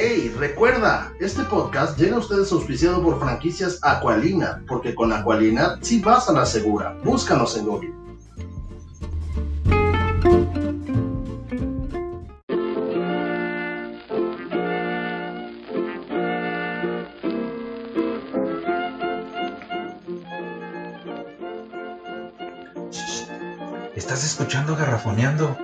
Hey, recuerda, este podcast llega a ustedes auspiciado por franquicias Aqualina, porque con Aqualina sí vas a la segura. Búscanos en Google. Estás escuchando Garrafoneando.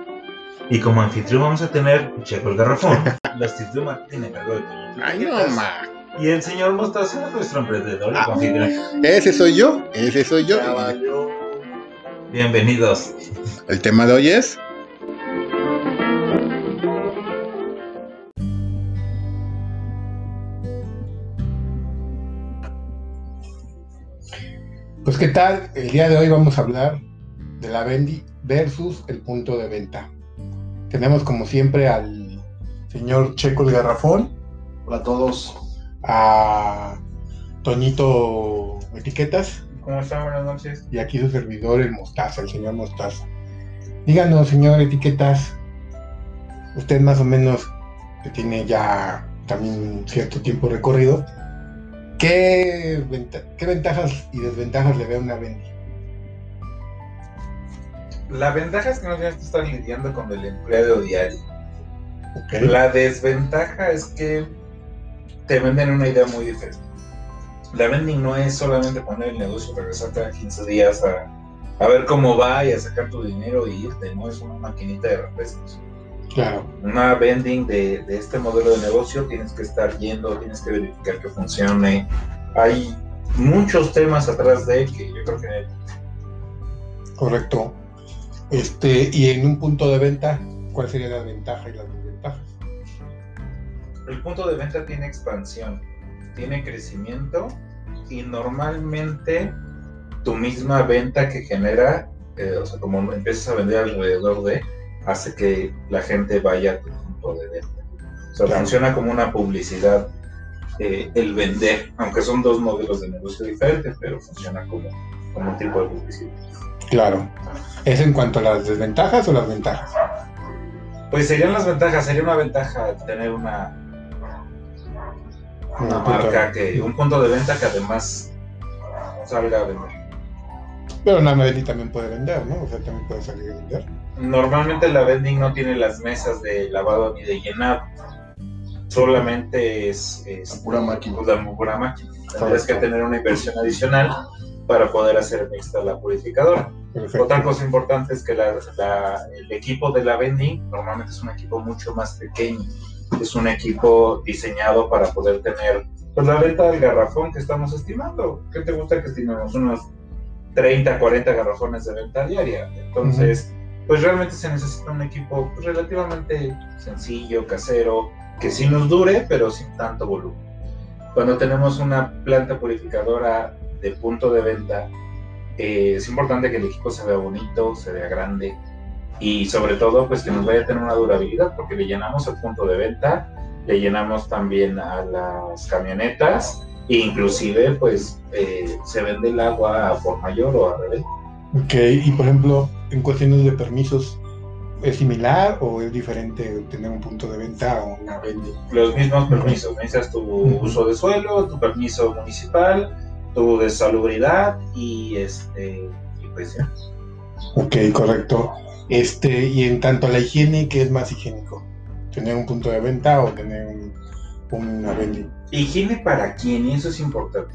Y como anfitrión vamos a tener Checo el Garrafón, la actitud Martín encargó de Ay, no, ma. Y el señor Mostaza, nuestro emprendedor y Ah. anfitrión. Ese soy yo, ese soy yo. Bienvenidos. El tema de hoy es Pues qué tal, el día de hoy vamos a hablar de la Bendy versus el punto de venta. Tenemos como siempre al señor Checo el Garrafón, Hola a todos. a Toñito Etiquetas ¿Cómo están? Buenas noches. y aquí su servidor el Mostaza, el señor Mostaza. Díganos, señor Etiquetas, usted más o menos que tiene ya también cierto tiempo recorrido, ¿qué, venta- qué ventajas y desventajas le ve a una Bendy? La ventaja es que no tienes que estar lidiando con el empleo diario. La desventaja es que te venden una idea muy diferente. La vending no es solamente poner el negocio, regresar cada 15 días a, a ver cómo va y a sacar tu dinero y irte, no es una maquinita de refrescos. Claro, Una vending de, de este modelo de negocio tienes que estar yendo, tienes que verificar que funcione. Hay muchos temas atrás de que yo creo que correcto. Este, y en un punto de venta, ¿cuál sería la ventaja y las desventajas? el punto de venta tiene expansión, tiene crecimiento y normalmente tu misma venta que genera, eh, o sea, como empiezas a vender alrededor de, hace que la gente vaya a tu punto de venta. O sea, Claro. funciona como una publicidad eh, el vender, aunque son dos modelos de negocio diferentes, pero funciona como, como un tipo de publicidad. Claro. ¿Es en cuanto a las desventajas o las ventajas? Pues serían las ventajas, sería una ventaja tener una, una marca que, un punto de venta que además salga a vender. Pero una Bendy también puede vender, ¿no? O sea, también puede salir a vender. Normalmente la vending no tiene las mesas de lavado ni de llenado. Solamente es, es La pura máquina. la pura máquina. Tendrías que tener una inversión adicional para poder hacer mixta la purificadora. Perfecto. Otra cosa importante es que la- la- el equipo de la vending normalmente es un equipo mucho más pequeño. Es un equipo diseñado para poder tener pues, la venta del garrafón que estamos estimando. ¿Qué te gusta que estimemos? Unos 30, 40 garrafones de venta diaria. Entonces, pues realmente se necesita un equipo pues, relativamente sencillo, casero, que sí nos dure, pero sin tanto volumen. Cuando tenemos una planta purificadora de punto de venta, eh, es importante que el equipo se vea bonito, se vea grande y sobre todo pues que nos vaya a tener una durabilidad porque le llenamos el punto de venta, le llenamos también a las camionetas e inclusive pues eh, se vende el agua por mayor o al revés. Ok, y por ejemplo, en cuestiones de permisos, ¿es similar o es diferente tener un punto de venta o una vending? Los mismos permisos, necesitas tu Ujú. uso de suelo, tu permiso municipal, tu de salubridad y este y pues ya. Ok, correcto. Este, y en tanto a la higiene, ¿qué es más higiénico? ¿Tener un punto de venta o tener un, una? Higiene para quién, y eso es importante.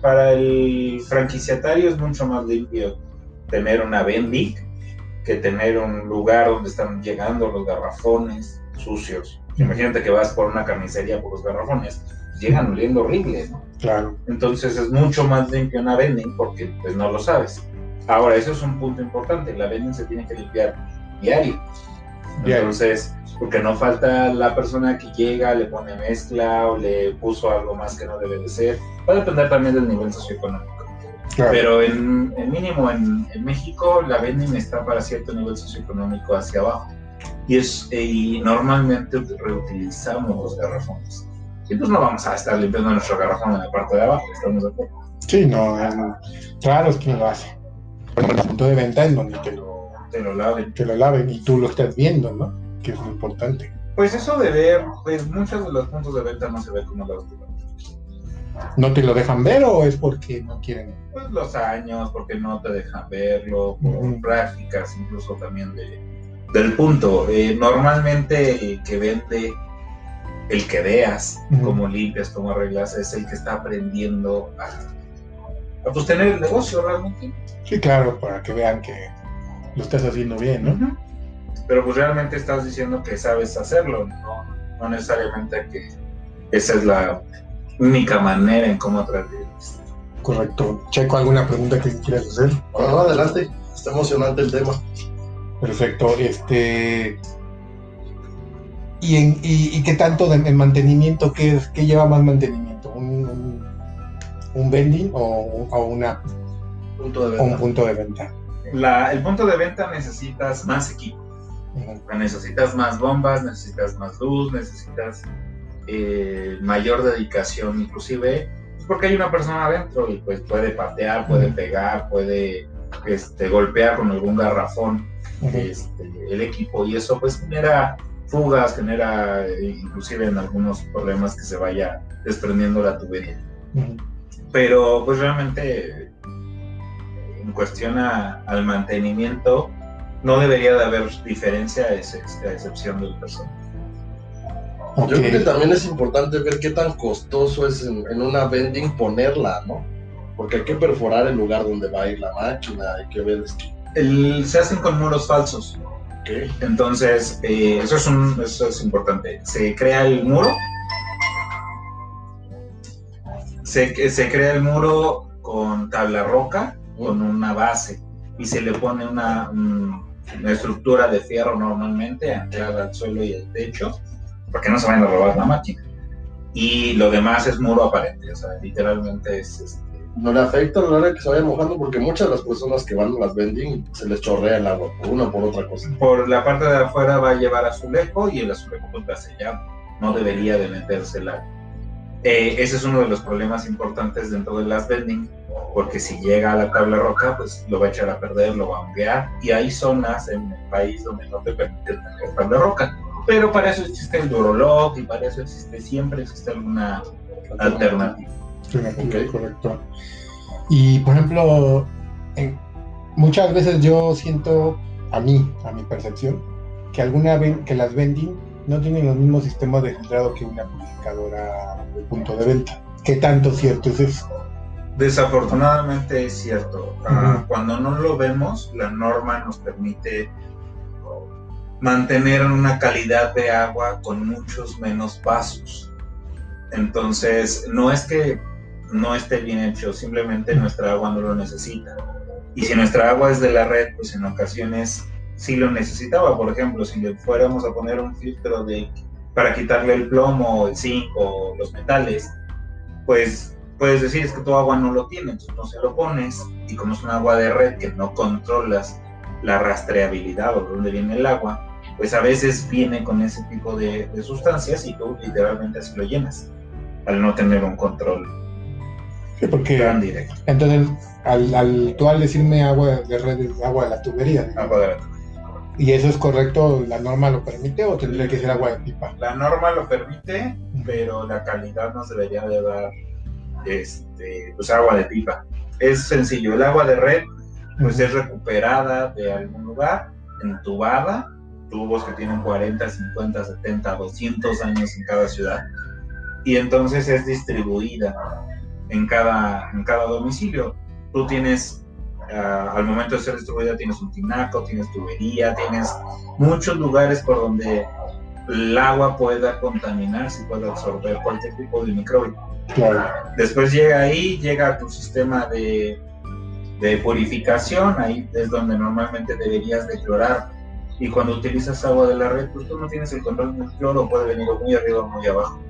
Para el franquiciatario es mucho más limpio tener una vending que tener un lugar donde están llegando los garrafones sucios. Imagínate que vas por una carnicería por los garrafones, llegan oliendo horrible, ¿no? Claro, Entonces es mucho más limpio una vending porque pues no lo sabes. Ahora, eso es un punto importante, la vending se tiene que limpiar diario. Diario. Entonces, porque no falta la persona que llega, le pone mezcla o le puso algo más que no debe de ser. Va a depender también del nivel socioeconómico. claro. Pero en, en mínimo en, en México la vending está para cierto nivel socioeconómico hacia abajo. Y, es, eh, y normalmente reutilizamos los garrafones. Y pues no vamos a estar limpiando nuestro garrafón en la parte de abajo, ¿estamos de acuerdo? Sí, no, en- raro es quien lo hace. Ejemplo, el punto de venta es donde te lo, Te lo laven. te lo laven y tú lo estás viendo, ¿no? Que es lo importante. Pues eso de ver, pues muchos de los puntos de venta no se ven como los ¿No te lo dejan ver o es porque no quieren? Pues los años, porque no te dejan verlo, por Ujú. prácticas incluso también de, del punto. Eh, normalmente el que vende, el que veas cómo limpias, cómo arreglas, es el que está aprendiendo a, a pues, tener el negocio realmente. Sí, claro, para que vean que lo estás haciendo bien, ¿no? Pero pues realmente estás diciendo que sabes hacerlo, no, no necesariamente que esa es la única manera en cómo transmitir. Correcto. Checo, ¿alguna pregunta que quieras hacer? No, adelante. Está emocionante el tema. Perfecto. Este. ¿Y, en, y, y qué tanto de, en mantenimiento? ¿Qué, qué lleva más mantenimiento? ¿Un, un, un vending o, o una, Punto de o un punto de venta? La, el punto de venta necesitas más equipo. Necesitas más bombas, necesitas más luz, necesitas eh, mayor dedicación, inclusive pues, porque hay una persona adentro y pues puede patear, puede pegar, puede este, golpear con algún garrafón este, el equipo y eso pues genera fugas, genera eh, inclusive en algunos problemas que se vaya desprendiendo la tubería. Ujú. Pero pues realmente en cuestión a- al mantenimiento no debería de haber diferencia a, ese- a excepción del personal. Ok. Yo creo que también es importante ver qué tan costoso es en, en una vending ponerla, ¿no? Porque hay que perforar el lugar donde va a ir la máquina, hay que ver esto. El- se hacen con muros falsos, Entonces eh, eso, es un, eso es importante. Se crea el muro, se, se crea el muro con tabla roca, con una base, y se le pone una, un- una estructura de fierro normalmente anclada al suelo y al techo, para que no se vayan a robar la máquina. Y lo demás es muro aparente, o sea, literalmente es este, No le afecta a la hora que se vaya mojando porque muchas de las personas que van a las vending se les chorrea el agua por una o por otra cosa. por la parte de afuera va a llevar azulejo y el azulejo pues va sellado. No debería de meterse el agua. Eh, ese es uno de los problemas importantes dentro de las vending, porque si llega a la tabla roca, pues lo va a echar a perder, lo va a honguear, y hay zonas en el país donde no te permiten meter tabla roca. Pero para eso existe el Durolock y para eso existe, siempre existe alguna alternativa. Alternativa, Correcto. Y por ejemplo, en- muchas veces yo siento, a mí, a mi percepción, que alguna ven- que las vending no tienen los mismos sistemas de filtrado que una purificadora de punto de venta. ¿Qué tanto cierto es eso? Desafortunadamente es cierto. Ah. Cuando no lo vemos, la norma nos permite mantener una calidad de agua con muchos menos pasos. Entonces, no es que no esté bien hecho, simplemente nuestra agua no lo necesita. Y si nuestra agua es de la red, pues en ocasiones sí lo necesitaba. Por ejemplo, si le fuéramos a poner un filtro de para quitarle el plomo, el zinc o los metales, pues puedes decir es que tu agua no lo tiene, entonces no se lo pones y como es un agua de red que no controlas la rastreabilidad o de dónde viene el agua, pues a veces viene con ese tipo de, de sustancias y tú literalmente así lo llenas al no tener un control Sí, porque directo. entonces al, al, tú al decirme agua de red es agua de la tubería. Agua de red. ¿y eso es correcto? ¿La norma lo permite o tendría que ser agua de pipa? La norma lo permite, pero la calidad nos debería de dar este, pues agua de pipa. Es sencillo, el agua de red pues es recuperada de algún lugar, entubada, tubos que tienen 40, 50, 70, 200 años en cada ciudad, y entonces es distribuida en cada, en cada domicilio. Tú tienes, ah, al momento de ser distribuida, tienes un tinaco, tienes tubería, tienes muchos lugares por donde el agua pueda contaminarse y pueda absorber cualquier tipo de microbio. Claro. Después llega ahí, llega a tu sistema de, de purificación, ahí es donde normalmente deberías de clorar. Y cuando utilizas agua de la red, pues tú no tienes el control del cloro, puede venir muy arriba o muy abajo.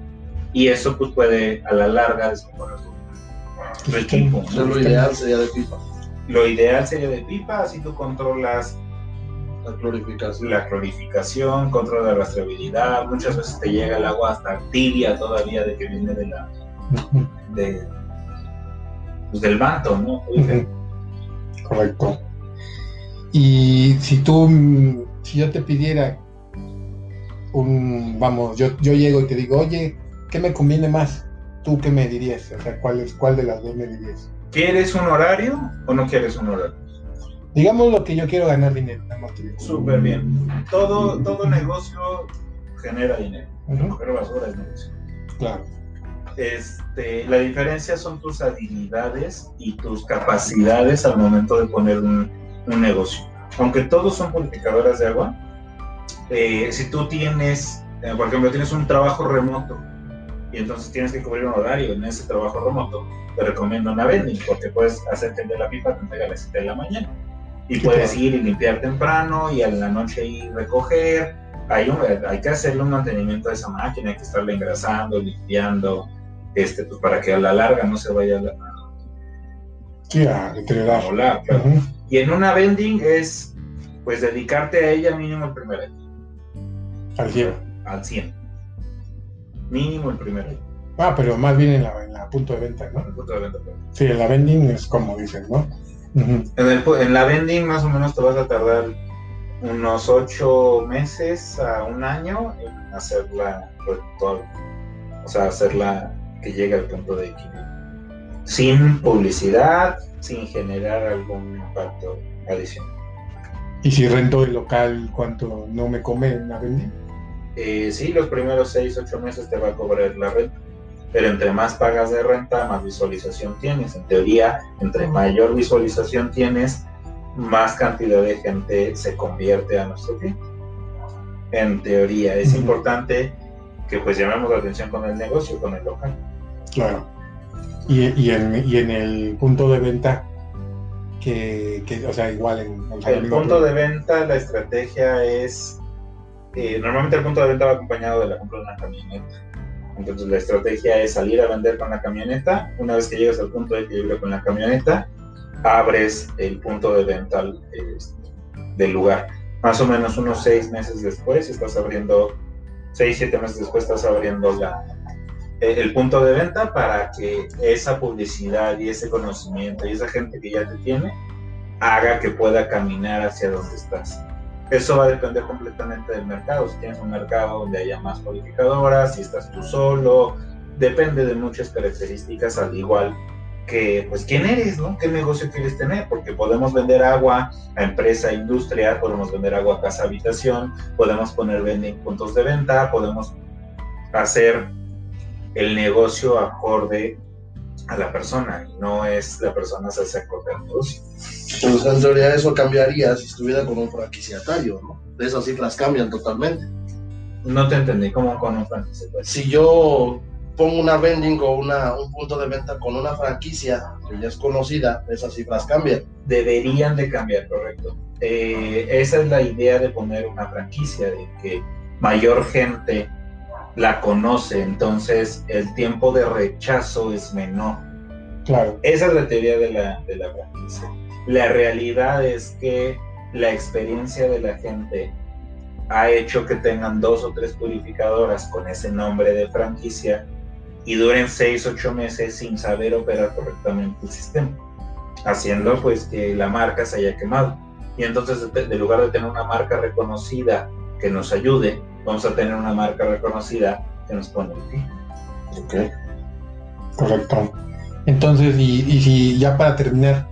Y eso pues puede a la larga descomponer tu, tu equipo. ¿no? Entonces, lo ideal sería de pipa, Lo ideal sería de pipa, así tú controlas la clorificación. la clorificación, controlas la rastreabilidad, muchas veces te llega el agua hasta tibia todavía de que viene de la, de, pues, del manto, ¿no? Correcto. Y si tú, si yo te pidiera un, vamos, yo, yo llego y te digo, oye, ¿qué me conviene más? ¿Tú qué me dirías? O sea, ¿cuál, es, cuál de las dos me dirías? ¿Quieres un horario o no quieres un horario? Digamos lo que yo quiero ganar dinero. Súper bien. Todo, todo negocio genera dinero. Pero basura es negocio. Claro. Este, la diferencia son tus habilidades y tus capacidades al momento de poner un, un negocio. Aunque todos son purificadoras de agua, eh, si tú tienes, eh, por ejemplo, tienes un trabajo remoto y entonces tienes que cubrir un horario. En ese trabajo remoto, te recomiendo una vending porque puedes hacer de la pipa te entregue a las 7 de la mañana. Y puedes ir y limpiar temprano y a la noche ir recoger. Hay, un- hay que hacerle un mantenimiento a esa máquina, hay que estarla engrasando, limpiando, este, pues para que a la larga no se vaya a, la- Sí, a Y en una vending es, pues, dedicarte a ella mínimo el primer año, Al cielo. al 100. Mínimo el primer año, Ah, pero más bien en la, en la punto de venta, ¿no? el punto de venta. Sí, en la vending es como dicen, ¿no? En, el en la vending más o menos te vas a tardar unos 8 meses a un año en hacerla rentable. O sea, hacerla que llegue al punto de equilibrio. Sin publicidad, sin generar algún impacto adicional. Y si rento el local, ¿cuánto no me come en la vending? Eh, sí, los primeros 6, 8 meses te va a cobrar la renta, pero entre más pagas de renta, más visualización tienes. En teoría, entre mayor visualización tienes, más cantidad de gente se convierte a nuestro cliente. En teoría, es importante que pues llamemos la atención con el negocio, con el local. Claro. Y, y, en, y en el punto de venta, que, que, o sea, igual en sea, El punto de venta, la estrategia es, eh, normalmente el punto de venta va acompañado de la compra de una camioneta. Entonces la estrategia es salir a vender con la camioneta. Una vez que llegas al punto de equilibrio con la camioneta, abres el punto de venta eh, del lugar. Más o menos unos seis meses después estás abriendo, seis, siete meses después estás abriendo la, eh, el punto de venta para que esa publicidad y ese conocimiento y esa gente que ya te tiene haga que pueda caminar hacia donde estás. Eso va a depender completamente del mercado. Si tienes un mercado donde haya más cualificadoras, si estás tú solo, depende de muchas características, al igual que, pues, quién eres, ¿no? ¿Qué negocio quieres tener? Porque podemos vender agua a empresa, industria, podemos vender agua a casa, habitación, podemos poner vending puntos de venta, podemos hacer el negocio acorde a la persona, y no es la persona se hace acorde al negocio. Pues en teoría eso cambiaría si estuviera con un franquiciatario, ¿no? Esas cifras cambian totalmente. No te entendí, ¿cómo con un franquicia? Pues, Si yo pongo una vending o una, un punto de venta con una franquicia que ya es conocida, esas cifras cambian. deberían de cambiar, correcto. Eh, esa es la idea de poner una franquicia, de que mayor gente la conoce, entonces el tiempo de rechazo es menor. Claro. Esa es la teoría de la, de la franquicia. La realidad es que la experiencia de la gente ha hecho que tengan dos o tres purificadoras con ese nombre de franquicia y duren seis, ocho meses sin saber operar correctamente el sistema, haciendo pues que la marca se haya quemado. Y entonces, de lugar de tener una marca reconocida que nos ayude, vamos a tener una marca reconocida que nos pone el pie. Ok. Correcto. Entonces, y, y si ya para terminar,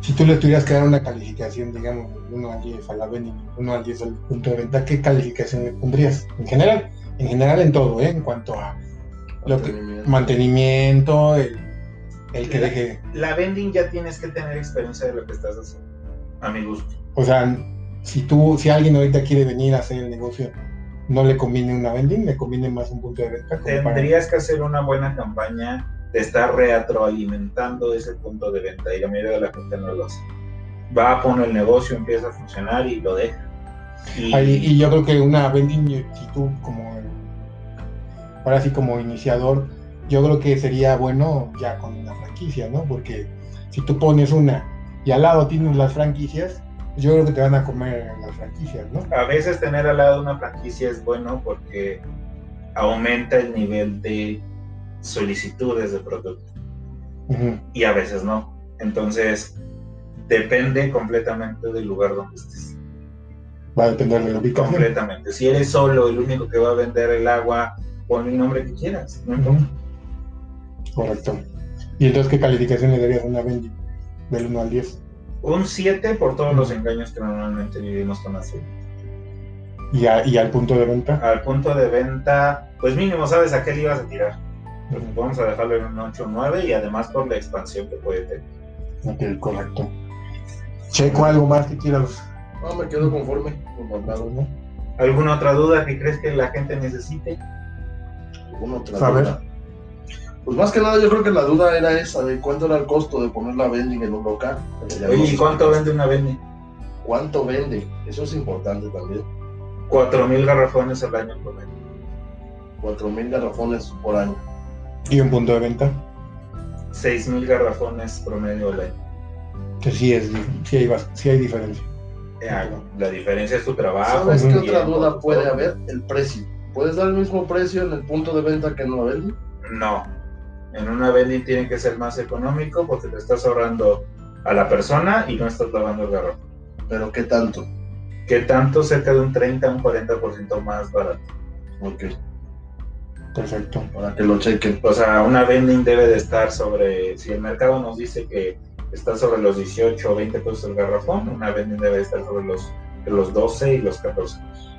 si tú le tuvieras que dar una calificación, digamos, de 1 al 10 a la vending, 1 al 10 al punto de venta, ¿qué calificación le pondrías? En general, en general en todo, ¿eh? En cuanto a lo que, Mantenimiento. mantenimiento, el, el que La- deje, La vending ya tienes que tener experiencia de lo que estás haciendo, a mi gusto. o sea, si tú, si alguien ahorita quiere venir a hacer el negocio, no le conviene una vending, le conviene más un punto de venta. para- Tendrías que hacer una buena campaña de estar retroalimentando ese punto de venta y la mayoría de la gente no lo hace. Va a poner el negocio, empieza a funcionar y lo deja. Y, Ahí- y yo creo que una vending, si tú como, ahora sí como iniciador, yo creo que sería bueno ya con una franquicia, ¿no? Porque si tú pones una y al lado tienes las franquicias, yo creo que te van a comer las franquicias, ¿no? a veces tener al lado una franquicia es bueno porque aumenta el nivel de solicitudes de producto y a veces no. Entonces, depende completamente del lugar donde estés. Va a depender de la ubicación. completamente. Si eres solo el único que va a vender el agua, pon el nombre que quieras. No. Correcto. ¿Y entonces qué calificación le darías a una vending? Del 1 al 10. Un 7 por todos los engaños que normalmente vivimos con así. ¿Y, a- y al punto de venta? Al punto de venta, pues mínimo sabes a qué le ibas a tirar. Pues vamos a dejarlo en un 8 o 9 y además por la expansión que puede tener. Ok, correcto. Checo, ¿algo más que quieras? No, me quedo conforme con ¿no? ¿Alguna otra duda que crees que la gente necesite? ¿Alguna otra Saber. duda? Pues más que nada yo creo que la duda era esa de cuánto era el costo de poner la vending en un local. Oye, ¿y cuánto vende una vending? ¿Cuánto vende? Eso es importante también. 4.000 garrafones al año promedio. 4.000 garrafones por año. ¿Y un punto de venta? 6.000 garrafones promedio al año. Que sí, es, sí, hay, sí hay diferencia. Eh, La diferencia es tu trabajo. ¿Sabes qué otra duda puede haber? El precio. ¿Puedes dar el mismo precio en el punto de venta que en la vending? No. En una vending tiene que ser más económico porque te estás ahorrando a la persona y no estás lavando el garrafón. ¿Pero qué tanto? ¿Qué tanto? Cerca de un 30 a un 40% más barato. Ok, Perfecto. para que lo chequen. O sea, una vending debe de estar sobre, si el mercado nos dice que está sobre los 18 o 20 pesos el garrafón, una vending debe de estar sobre los, los 12 y los 14 pesos.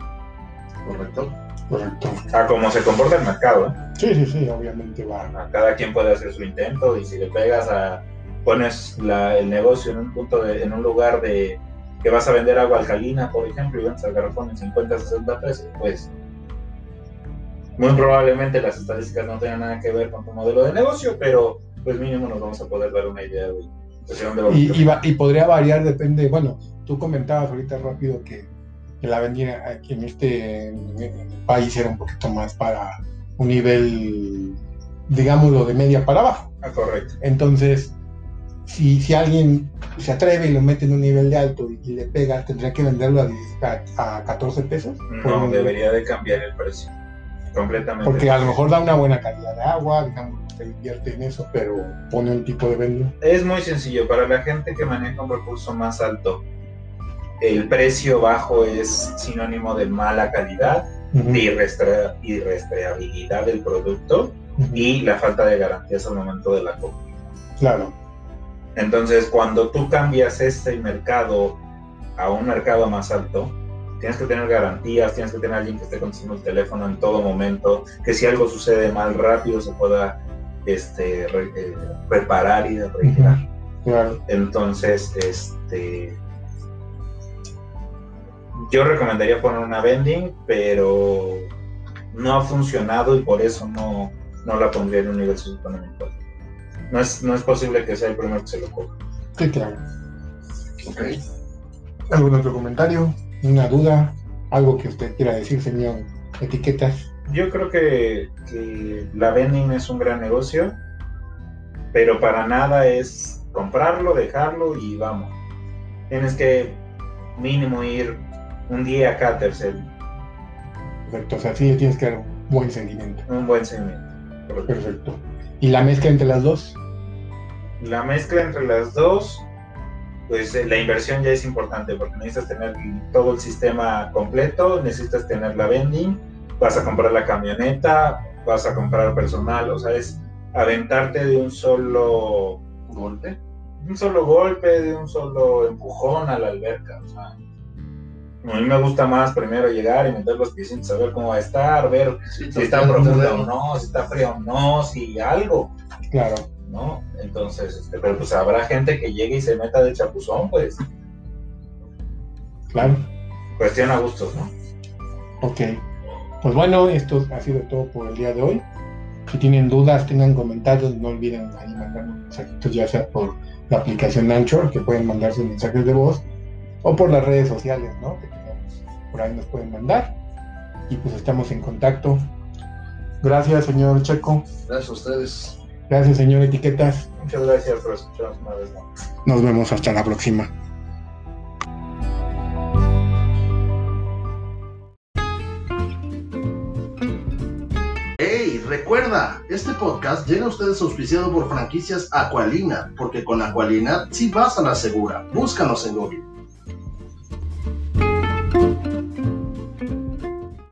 ¿Correcto? Correcto. A cómo se comporta el mercado, ¿eh? Sí, sí, sí, obviamente va. A cada quien puede hacer su intento y si le pegas a, pones la- el negocio en un punto de, en un lugar de que vas a vender agua alcalina, por ejemplo, y vendes el garrafón en 50, 60 pesos, pues muy probablemente las estadísticas no tengan nada que ver con tu modelo de negocio, pero pues mínimo nos vamos a poder dar una idea de, de dónde vamos. Y, y, va- y podría variar, depende, bueno, tú comentabas ahorita rápido que, que la vendía aquí en este en país era un poquito más para un nivel, digámoslo, de media para abajo. Ah, correcto. Entonces, si, si alguien se atreve y lo mete en un nivel de alto y, y le pega, tendría que venderlo a, 10 a, a 14 pesos. No, debería de cambiar el precio. Completamente. Porque a lo mejor da una buena calidad de agua, digamos, se invierte en eso, pero pone un tipo de venta. Es muy sencillo, para la gente que maneja un recurso más alto, el precio bajo es sinónimo de mala calidad, de irrestre- irrestreabilidad del producto y la falta de garantías al momento de la compra. Claro, Entonces, cuando tú cambias este mercado a un mercado más alto, tienes que tener garantías, tienes que tener alguien que esté contestando el teléfono en todo momento, que si algo sucede mal rápido se pueda este, re- eh, reparar y arreglar. claro. Entonces, este. Yo recomendaría poner una vending, pero no ha funcionado y por eso no, no la pondría en un nivel socioeconómico. No es, no es posible que sea el primero que se lo coja. Sí, claro. Ok. ¿Algún otro comentario? ¿Una duda? ¿Algo que usted quiera decir, señor Etiquetas? Yo creo que, que la vending es un gran negocio, pero para nada es comprarlo, dejarlo y vamos. Tienes que mínimo ir un día a cada tercer, Perfecto, o sea, sí le tienes que dar un buen seguimiento. un buen seguimiento. Perfecto. ¿Y la mezcla entre las dos? La mezcla entre las dos, pues eh, la inversión ya es importante porque necesitas tener todo el sistema completo, necesitas tener la vending, vas a comprar la camioneta, vas a comprar personal, o sea, es aventarte de un solo ¿Golpe? un solo golpe, de un solo empujón a la alberca. O sea, a mí me gusta más primero llegar y meter los pies sin saber cómo va a estar, ver Sí, si está profunda o no, si está fría o no, si algo. Claro. ¿no? Entonces, este, pero pues habrá gente que llegue y se meta de chapuzón, pues Claro. cuestión a gustos, ¿no? Ok. Pues bueno, esto ha sido todo por el día de hoy. Si tienen dudas, tengan comentarios, no olviden ahí mandarnos mensajitos, ya sea por la aplicación Anchor, que pueden mandar sus mensajes de voz, o por las redes sociales, ¿no? Que tenemos. Por ahí nos pueden mandar. Y pues estamos en contacto. Gracias, señor Checo. Gracias a ustedes. Gracias, señor Etiquetas. Muchas gracias por escucharnos una vez más. Nos vemos hasta la próxima. ¡Hey! Recuerda, este podcast llega a ustedes auspiciado por franquicias Aqualina, porque con Aqualina sí vas a la segura. Búscanos en Google.